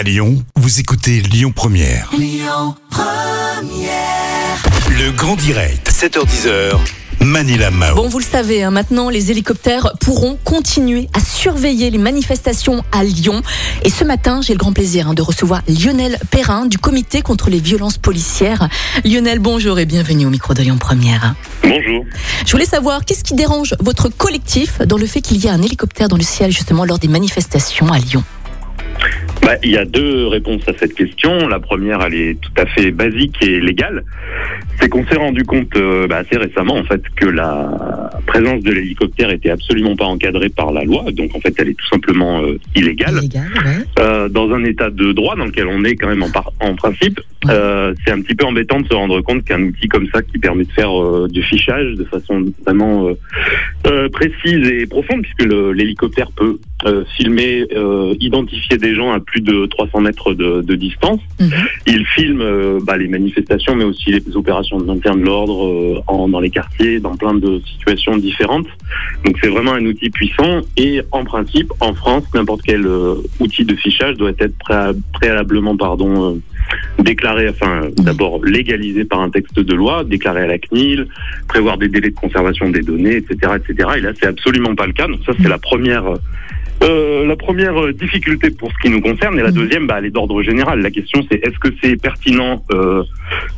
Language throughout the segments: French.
À Lyon, vous écoutez Lyon Première. Le grand direct, 7h10h. Manila Mao. Bon, vous le savez, hein, maintenant, les hélicoptères pourront continuer à surveiller les manifestations à Lyon. Et ce matin, j'ai le grand plaisir hein, de recevoir Lionel Perrin du comité contre les violences policières. Lionel, bonjour et bienvenue au micro de Lyon Première. Bonjour. Je voulais savoir, qu'est-ce qui dérange votre collectif dans le fait qu'il y ait un hélicoptère dans le ciel justement lors des manifestations à Lyon? Bah, il y a deux réponses à cette question. La première, elle est tout à fait basique et légale. C'est qu'on s'est rendu compte euh, bah, assez récemment en fait que la présence de l'hélicoptère était absolument pas encadrée par la loi. Donc en fait, elle est tout simplement euh, illégale. Illégal, ouais. Euh, dans un état de droit dans lequel on est quand même en, par- en principe, euh, c'est un petit peu embêtant de se rendre compte qu'un outil comme ça qui permet de faire euh, du fichage de façon vraiment euh, précise et profonde, puisque l'hélicoptère peut euh, filmer, euh, identifier des gens à plus de 300 mètres de, de distance. Mhm. Il filme euh, bah, les manifestations, mais aussi les opérations de maintien de l'ordre euh, dans les quartiers, dans plein de situations différentes. Donc c'est vraiment un outil puissant et en principe, en France, n'importe quel euh, outil de fichage doit être pré- préalablement pardon, euh, déclaré, enfin d'abord légalisé par un texte de loi, déclaré à la CNIL, prévoir des délais de conservation des données, etc. etc. Et là, c'est absolument pas le cas. Donc ça, c'est la première... euh, la première euh, difficulté pour ce qui nous concerne et la Mhm. deuxième, bah, elle est d'ordre général. La question, c'est est-ce que c'est pertinent euh,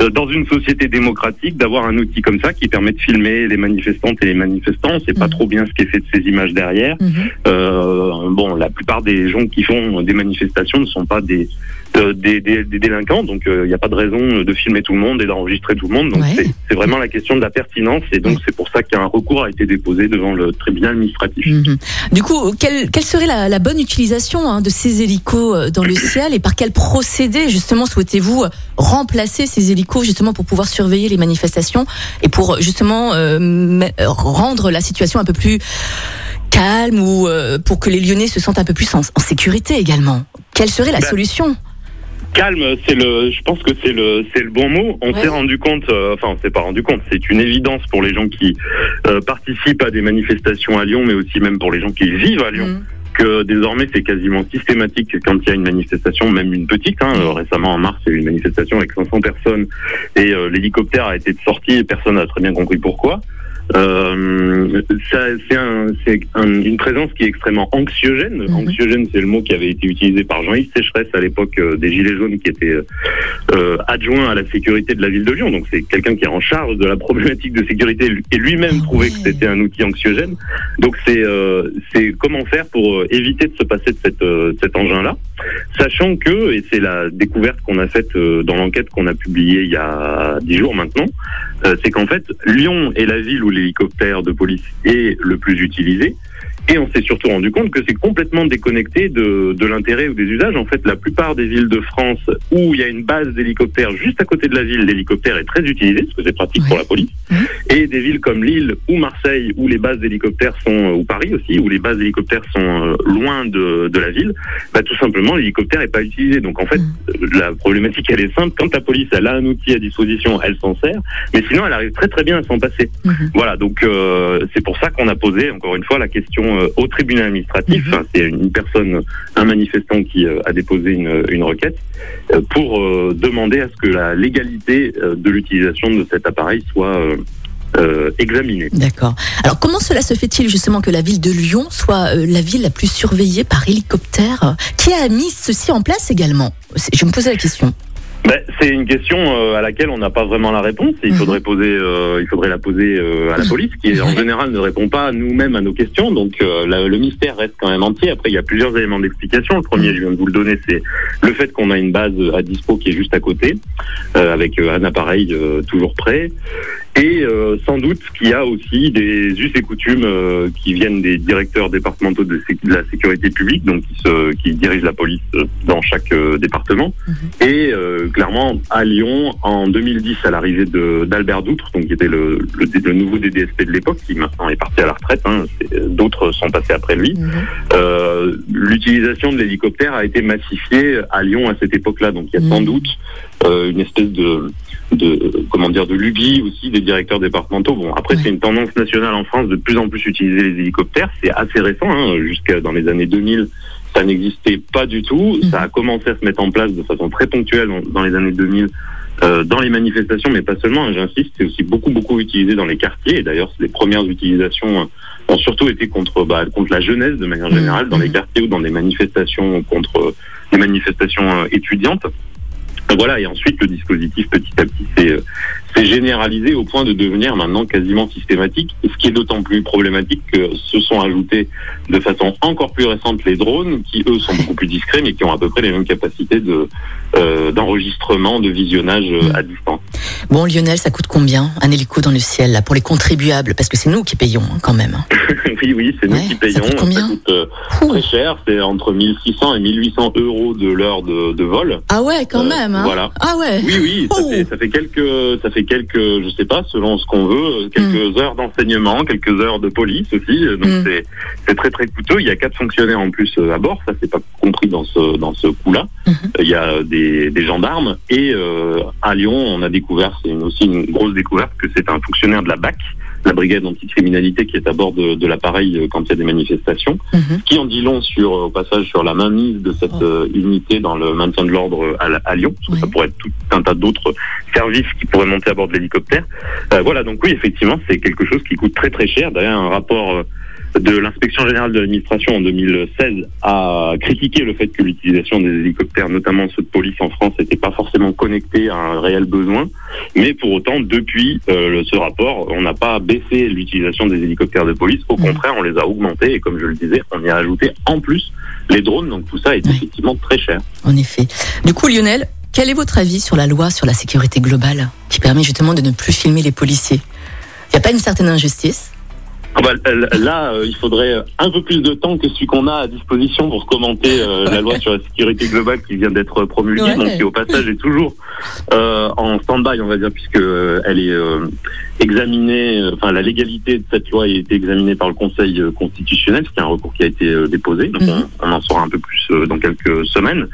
euh, dans une société démocratique d'avoir un outil comme ça qui permet de filmer les manifestantes et les manifestants? On sait pas Mhm. trop bien ce qui est fait de ces images derrière. Mhm. Euh, bon, la plupart des gens qui font des manifestations ne sont pas des euh, des, des- des délinquants, donc il n'y a pas de raison de filmer tout le monde et d'enregistrer tout le monde. Donc Ouais. c'est- vraiment la question de la pertinence et donc c'est pour ça qu'un recours a été déposé devant le tribunal administratif. Mhm. Du coup, quelle, quelle serait la, la bonne utilisation hein, de ces hélicos euh, dans le ciel et par quel procédé justement souhaitez-vous euh, remplacer ces hélicos justement pour pouvoir surveiller les manifestations et pour justement euh, me- euh, rendre la situation un peu plus calme ou euh, pour que les Lyonnais se sentent un peu plus en, en sécurité également? Quelle serait la Ben, solution? Calme, c'est le, je pense que c'est le, c'est le bon mot. On Ouais. s'est rendu compte, euh, enfin on s'est pas rendu compte, c'est une évidence pour les gens qui euh, participent à des manifestations à Lyon, mais aussi même pour les gens qui vivent à Lyon. Mhm. que désormais c'est quasiment systématique quand il y a une manifestation, même une petite. Hein, Euh, récemment en mars, il y a eu une manifestation avec 500 personnes et euh, l'hélicoptère a été de sortie et personne n'a très bien compris pourquoi. Euh, c'est un, un- une présence qui est extrêmement anxiogène. Mhm. Anxiogène, c'est le mot qui avait été utilisé par Jean-Yves Sécheresse à l'époque euh, des Gilets jaunes, qui était euh, euh, adjoint à la sécurité de la ville de Lyon. Donc c'est quelqu'un qui est en charge de la problématique de sécurité et lui-même Ah trouvait que c'était un outil anxiogène. Donc c'est euh, c'est comment faire pour éviter de se passer de cette, euh, cet engin-là, sachant que et c'est la découverte qu'on a faite dans l'enquête qu'on a publiée il y a dix jours maintenant, euh, c'est qu'en fait Lyon est la ville où l'hélicoptère de police est le plus utilisé. Et on s'est surtout rendu compte que c'est complètement déconnecté de, de l'intérêt ou des usages. En fait, la plupart des villes de France où il y a une base d'hélicoptères juste à côté de la ville, l'hélicoptère est très utilisé parce que c'est pratique Ouais. pour la police. Mhm. Et des villes comme Lille ou Marseille où les bases d'hélicoptères sont, ou Paris aussi, où les bases d'hélicoptères sont euh, loin de, de la ville, bah, tout simplement l'hélicoptère est pas utilisé. Donc en fait, euh, la problématique elle est simple. Quand la police elle a un outil à disposition, elle s'en sert, mais sinon elle arrive très très bien à s'en passer. Mhm. Voilà, donc euh, c'est pour ça qu'on a posé encore une fois la question euh, au tribunal administratif. Mhm. C'est une personne, un manifestant qui euh, a déposé une, une requête euh, pour euh, demander à ce que la légalité euh, de l'utilisation de cet appareil soit euh, euh, examinée. D'accord. Alors comment cela se fait-il justement que la ville de Lyon soit euh, la ville la plus surveillée par hélicoptère? Qui a mis ceci en place également? Je me posais la question. Ben, c'est une question euh, à laquelle on n'a pas vraiment la réponse. Il Mhm. faudrait poser, euh, il faudrait la poser euh, à la police, qui en général ne répond pas nous-mêmes à nos questions. Donc euh, la- le mystère reste quand même entier. Après, il y a plusieurs éléments d'explication. Le premier, je viens de vous le donner, c'est le fait qu'on a une base à dispo qui est juste à côté, euh, avec un appareil euh, toujours prêt. Et euh, sans doute qu'il y a aussi des us et coutumes euh, qui viennent des directeurs départementaux de, la sécurité publique, donc qui, se, qui dirigent la police euh, dans chaque euh, département. Et euh, clairement, à Lyon, en 2010, à l'arrivée de- d'Albert Doutre, donc qui était le, le, le nouveau DDSP de l'époque, qui maintenant est parti à la retraite, hein, d'autres sont passés après lui, euh, l'utilisation de l'hélicoptère a été massifiée à Lyon à cette époque-là. Donc il y a sans Mhm. doute euh, une espèce de, de comment dire de lubie aussi des directeurs départementaux. Bon, après Ouais. c'est une tendance nationale en France de plus en plus utiliser les hélicoptères. C'est assez récent, hein, jusqu'à dans les années 2000. ça n'existait pas du tout. Mhm. Ça a commencé à se mettre en place de façon très ponctuelle dans, les années 2000 euh, dans les manifestations, mais pas seulement. hein, J'insiste, c'est aussi beaucoup beaucoup utilisé dans les quartiers. Et d'ailleurs, les premières utilisations euh, ont surtout été contre bah, contre la jeunesse de manière Mhm. générale, dans les Mhm. quartiers ou dans des manifestations contre euh, des manifestations euh, étudiantes. Euh, Voilà, et ensuite le dispositif petit à petit s'est s'est généralisé au point de devenir maintenant quasiment systématique, ce qui est d'autant plus problématique que se sont ajoutés de façon encore plus récente les drones, qui eux sont beaucoup plus discrets, mais qui ont à peu près les mêmes capacités de euh, d'enregistrement, de visionnage euh, à distance. Bon, Lionel, ça coûte combien un hélico dans le ciel là, pour les contribuables? Parce que c'est nous qui payons hein, quand même. oui, oui, c'est nous Ouais, qui ça payons. coûte combien coûte euh, très cher, c'est entre 1600 et 1800 euros de l'heure de, de vol. Ah ouais, quand même. Hein voilà. Ah ouais. Oui, oui, ça, Oh. fait, ça fait quelques, ça fait quelques, je sais pas, selon ce qu'on veut, euh, quelques heures d'enseignement, quelques heures de police aussi. euh, Donc Mm. c'est, c'est très très coûteux. Il y a quatre fonctionnaires en plus euh, à bord. Ça c'est pas compris dans ce dans ce coup-là. Mhm. Euh, Il y a des, des gendarmes et euh, à Lyon, on a découvert, c'est aussi une grosse découverte que c'est un fonctionnaire de la BAC, la brigade anticriminalité, qui est à bord de, de l'appareil euh, quand il y a des manifestations Mhm. qui en dit long sur, euh, au passage, sur la mainmise de cette Oh. euh, unité dans le maintien de l'ordre à, à Lyon, parce que ça pourrait être tout un tas d'autres services qui pourraient monter à bord de l'hélicoptère. Euh, voilà, donc oui, effectivement, c'est quelque chose qui coûte très très cher. D'ailleurs, un rapport euh, de l'inspection générale de l'administration en 2016 a critiqué le fait que l'utilisation des hélicoptères, notamment ceux de police en France, n'était pas forcément connectée à un réel besoin. Mais pour autant, depuis euh, ce rapport, on n'a pas baissé l'utilisation des hélicoptères de police. Au Mhm. contraire, on les a augmentés et comme je le disais, on y a ajouté en plus les drones. Donc tout ça est Oui. effectivement très cher. En effet. Du coup, Lionel, quel est votre avis sur la loi sur la sécurité globale qui permet justement de ne plus filmer les policiers? Il n'y a pas une certaine injustice là, euh, il faudrait un peu plus de temps que celui qu'on a à disposition pour commenter euh, la loi sur la sécurité globale qui vient d'être promulguée, Ouais. donc qui au passage est toujours euh, en stand-by, on va dire, puisque euh, elle est euh, examinée. euh, Enfin, la légalité de cette loi a été examinée par le Conseil euh, constitutionnel, c'est un recours qui a été euh, déposé. Donc, Mhm. on, on en saura un peu plus euh, dans quelques semaines.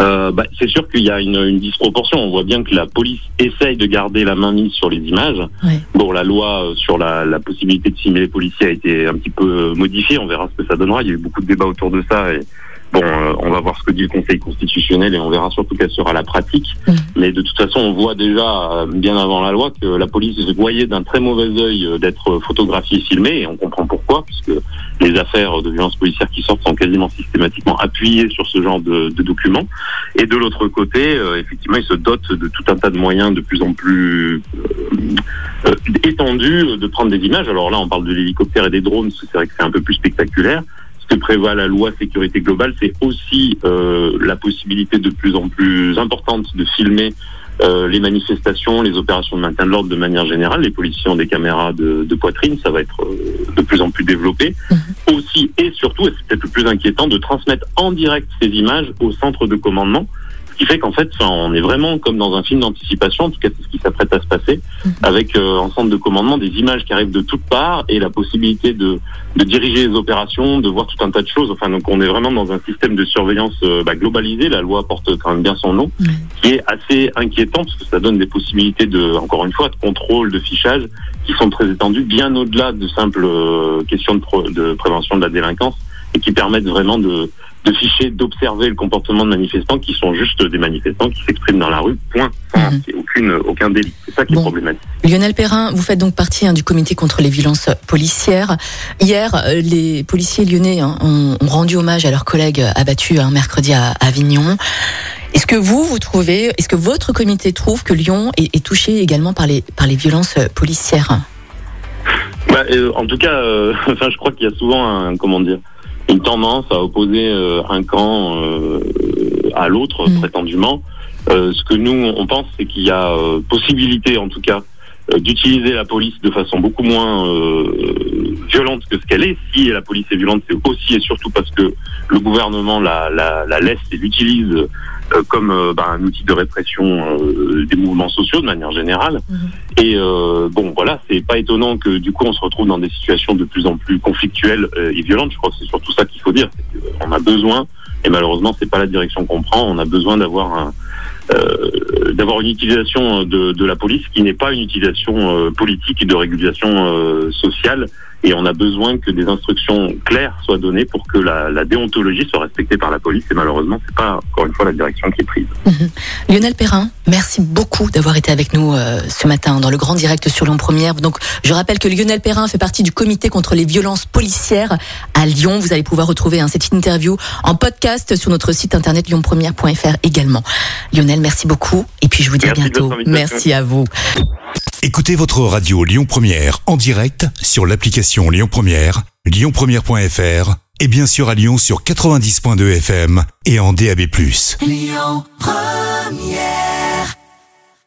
Euh, bah, c'est sûr qu'il y a une, une disproportion. On voit bien que la police essaye de garder la main mise sur les images. Ouais. Bon, la loi euh, sur la, la possibilité de filmer les policiers a été un petit peu euh, modifiée. On verra ce que ça donnera. Il y a eu beaucoup de débats autour de ça. Et bon, euh, on va voir ce que dit le Conseil constitutionnel et on verra surtout quelle sera la pratique. Mhm. Mais de toute façon, on voit déjà, euh, bien avant la loi, que la police voyait d'un très mauvais œil d'être photographiée et filmée. Et on comprend pourquoi, puisque les affaires de violence policière qui sortent sont quasiment systématiquement appuyées sur ce genre de, de documents. Et de l'autre côté, euh, effectivement, ils se dotent de tout un tas de moyens de plus en plus euh, euh, étendus de prendre des images. Alors là, on parle de l'hélicoptère et des drones, c'est vrai que c'est un peu plus spectaculaire. Ce que prévoit la loi sécurité globale, c'est aussi euh, la possibilité de plus en plus importante de filmer euh, les manifestations, les opérations de maintien de l'ordre de manière générale. Les policiers ont des caméras de, de poitrine, ça va être euh, de plus en plus développé. Aussi et surtout, et c'est peut-être le plus inquiétant, de transmettre en direct ces images au centre de commandement. Qui fait qu'en fait, on est vraiment comme dans un film d'anticipation, en tout cas c'est ce qui s'apprête à se passer, Mhm. avec euh, en centre de commandement des images qui arrivent de toutes parts et la possibilité de, de diriger les opérations, de voir tout un tas de choses. Enfin, donc on est vraiment dans un système de surveillance euh, bah, globalisé. La loi porte quand même bien son nom, qui est assez inquiétant parce que ça donne des possibilités de, encore une fois, de contrôle, de fichage, qui sont très étendues, bien au-delà de simples euh, questions de, pro- de prévention de la délinquance et qui permettent vraiment de, de ficher, d'observer le comportement de manifestants qui sont juste des manifestants qui s'expriment dans la rue. Point. C'est aucune, aucun délit. C'est ça qui Bon. est problématique. Lionel Perrin, vous faites donc partie hein, du comité contre les violences policières. Hier, euh, les policiers lyonnais hein, ont, ont rendu hommage à leurs collègues abattus un mercredi à Avignon. Est-ce que vous, vous trouvez, est-ce que votre comité trouve que Lyon est, est touché également par les, par les violences policières? Bah, euh, en tout cas, euh, enfin, je crois qu'il y a souvent un, comment dire, une tendance à opposer euh, un camp euh, à l'autre Mm. prétendument. Euh, ce que nous on pense, c'est qu'il y a euh, possibilité, en tout cas, euh, d'utiliser la police de façon beaucoup moins euh, violente que ce qu'elle est. Si la police est violente, c'est aussi et surtout parce que le gouvernement la, la, la laisse et l'utilise euh, comme euh, bah, un outil de répression euh, des mouvements sociaux de manière générale. Et euh, bon, voilà, c'est pas étonnant que du coup on se retrouve dans des situations de plus en plus conflictuelles euh, et violentes. Je crois que c'est surtout ça qu'il faut dire. qu'on a besoin, et malheureusement c'est pas la direction qu'on prend. On a besoin d'avoir un, euh, d'avoir une utilisation de, de, la police qui n'est pas une utilisation politique de régulation sociale et on a besoin que des instructions claires soient données pour que la, la déontologie soit respectée par la police et malheureusement c'est pas encore une fois la direction qui est prise. Mhm. Lionel Perrin, merci beaucoup d'avoir été avec nous euh, ce matin dans le grand direct sur Lyon Première. Donc je rappelle que Lionel Perrin fait partie du comité contre les violences policières à Lyon. Vous allez pouvoir retrouver hein, cette interview en podcast sur notre site internet lyonpremière.fr également. Lionel, merci beaucoup puis je vous dis à bientôt. Merci à vous. Écoutez votre radio Lyon Première en direct sur l'application Lyon Première, lyonpremière.fr et bien sûr à Lyon sur 90.2 FM et en DAB+. Lyon Première